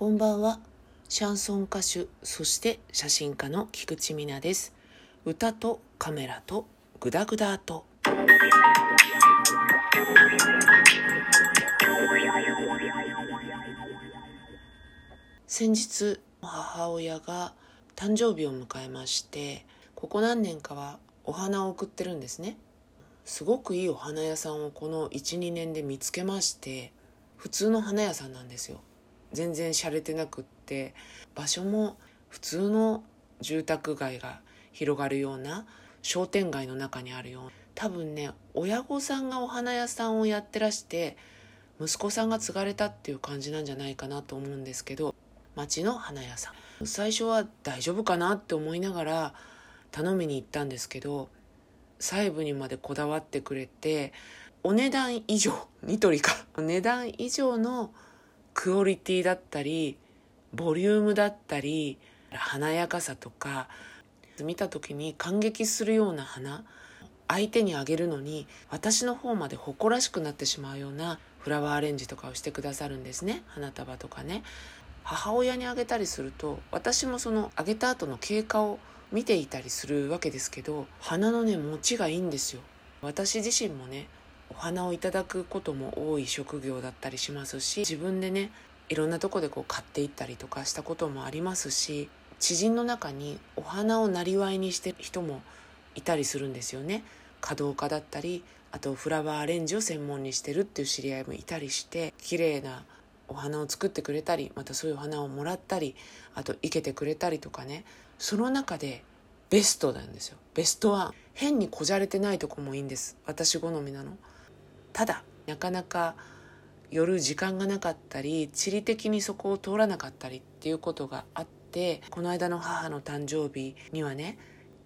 こんばんは。シャンソン歌手、そして写真家の菊池美奈です。歌とカメラとグダグダと。先日、母親が誕生日を迎えまして、ここ何年かはお花を送ってるんですね。すごくいいお花屋さんをこの12年で見つけまして普通の花屋さんなんですよ全然洒落てなくって場所も普通の住宅街が広がるような商店街の中にあるような。多分ね親御さんがお花屋さんをやってらして息子さんが継がれたっていう感じなんじゃないかなと思うんですけど町の花屋さん。最初は大丈夫かなって思いながら頼みに行ったんですけど細部にまでこだわってくれてお値段以上ニトリか。値段以上のクオリティだったりボリュームだったり華やかさとか見た時に感激するような花相手にあげるのに私の方まで誇らしくなってしまうようなフラワーアレンジとかをしてくださるんですね。花束とかね。母親にあげたりすると私もそのあげた後の経過を見ていたりするわけですけど花のね持ちがいいんですよ。私自身もねお花をいただくことも多い職業だったりしますし自分でねいろんなとこでこう買っていったりとかしたこともありますし知人の中にお花をなりわいにしてる人もいたりするんですよね。華道家だったりあとフラワーアレンジを専門にしてるっていう知り合いもいたりして綺麗なお花を作ってくれたりまたそういうお花をもらったりあと生けてくれたりとかね。その中でベストなんですよ。ベストワン。変にこじゃれてないとこもいいんです。私好みなの。ただなかなか夜時間がなかったり地理的にそこを通らなかったりっていうことがあってこの間の母の誕生日にはね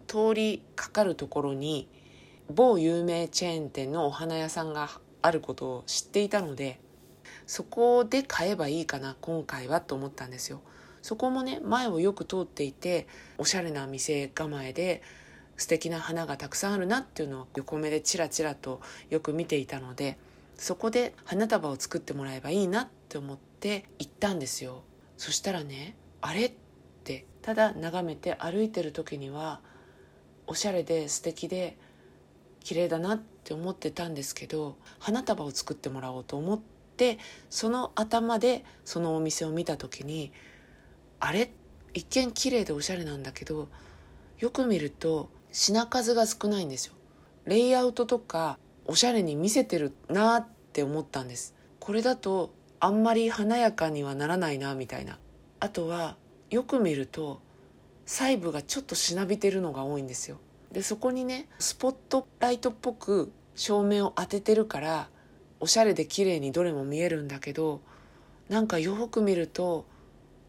通りかかるところに某有名チェーン店のお花屋さんがあることを知っていたのでそこで買えばいいかな今回はと思ったんですよ。そこもね前をよく通っていておしゃれな店構えで素敵な花がたくさんあるなっていうのを横目でチラチラとよく見ていたのでそこで花束を作ってもらえばいいなって思って行ったんですよ。そしたらねあれってただ眺めて歩いてる時にはおしゃれで素敵で綺麗だなって思ってたんですけど花束を作ってもらおうと思ってその頭でそのお店を見た時にあれ？一見綺麗でおしゃれなんだけどよく見ると品数が少ないんですよ。レイアウトとかおしゃれに見せてるなって思ったんです。これだとあんまり華やかにはならないなみたいな。あとはよく見ると細部がちょっとしなびてるのが多いんですよ。でそこにねスポットライトっぽく照明を当ててるからおしゃれで綺麗にどれも見えるんだけどなんかよく見ると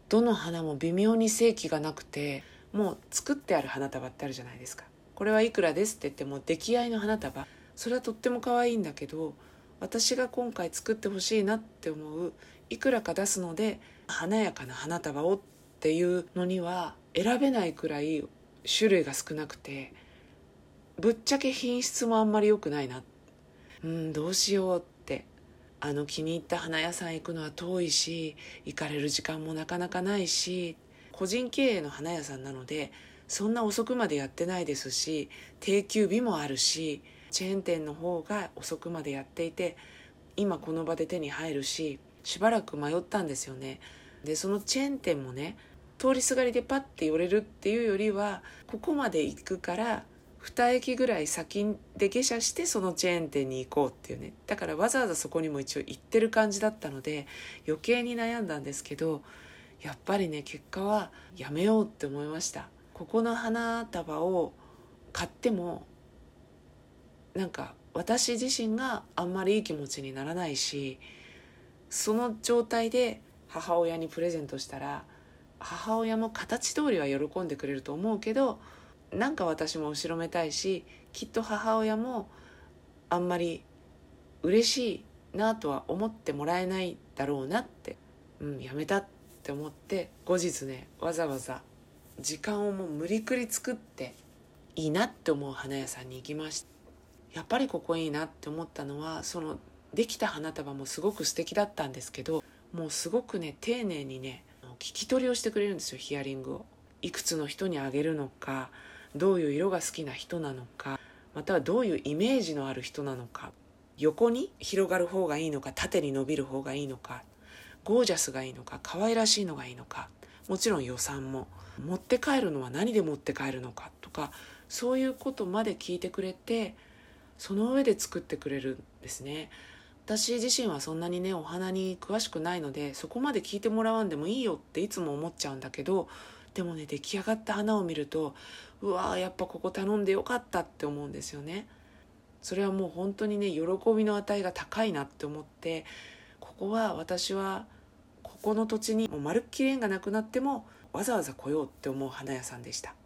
どの花も微妙に正規がなくてもう作ってある花束ってあるじゃないですか。これはいくらですって言っても出来合いの花束。それはとっても可愛いんだけど私が今回作ってほしいなって思ういくらか出すので華やかな花束をっていうのには選べないくらい種類が少なくてぶっちゃけ品質もあんまり良くないな。うんどうしようって。あの気に入った花屋さん行くのは遠いし行かれる時間もなかなかないし個人経営の花屋さんなのでそんな遅くまでやってないですし定休日もあるしチェーン店の方が遅くまでやっていて今この場で手に入るししばらく迷ったんですよね。でそのチェーン店もね通りすがりでパッて寄れるっていうよりはここまで行くから2駅ぐらい先で下車してそのチェーン店に行こうっていうね。だからわざわざそこにも一応行ってる感じだったので余計に悩んだんですけどやっぱりね結果はやめようって思いました。ここの花束を買ってもなんか私自身があんまりいい気持ちにならないしその状態で母親にプレゼントしたら母親も形通りは喜んでくれると思うけどなんか私も後ろめたいしきっと母親もあんまり嬉しいなとは思ってもらえないだろうなってうんやめたって思って後日ねわざわざ時間をもう無理くり作っていいなって思う花屋さんに行きました。やっぱりここいいなって思ったのはそのできた花束もすごく素敵だったんですけどもうすごくね丁寧にね聞き取りをしてくれるんですよヒアリングを。いくつの人にあげるのかどういう色が好きな人なのかまたはどういうイメージのある人なのか横に広がる方がいいのか縦に伸びる方がいいのかゴージャスがいいのか可愛らしいのがいいのかもちろん予算も。持って帰るのは何で持って帰るのかとかそういうことまで聞いてくれてその上で作ってくれるんですね。私自身はそんなにねお花に詳しくないのでそこまで聞いてもらわんでもいいよっていつも思っちゃうんだけどでもね出来上がった花を見るとうわーやっぱここ頼んでよかったって思うんですよね。それはもう本当にね喜びの値が高いなって思ってここは私はここの土地にもうまるっきり縁がなくなってもわざわざ来ようって思う花屋さんでした。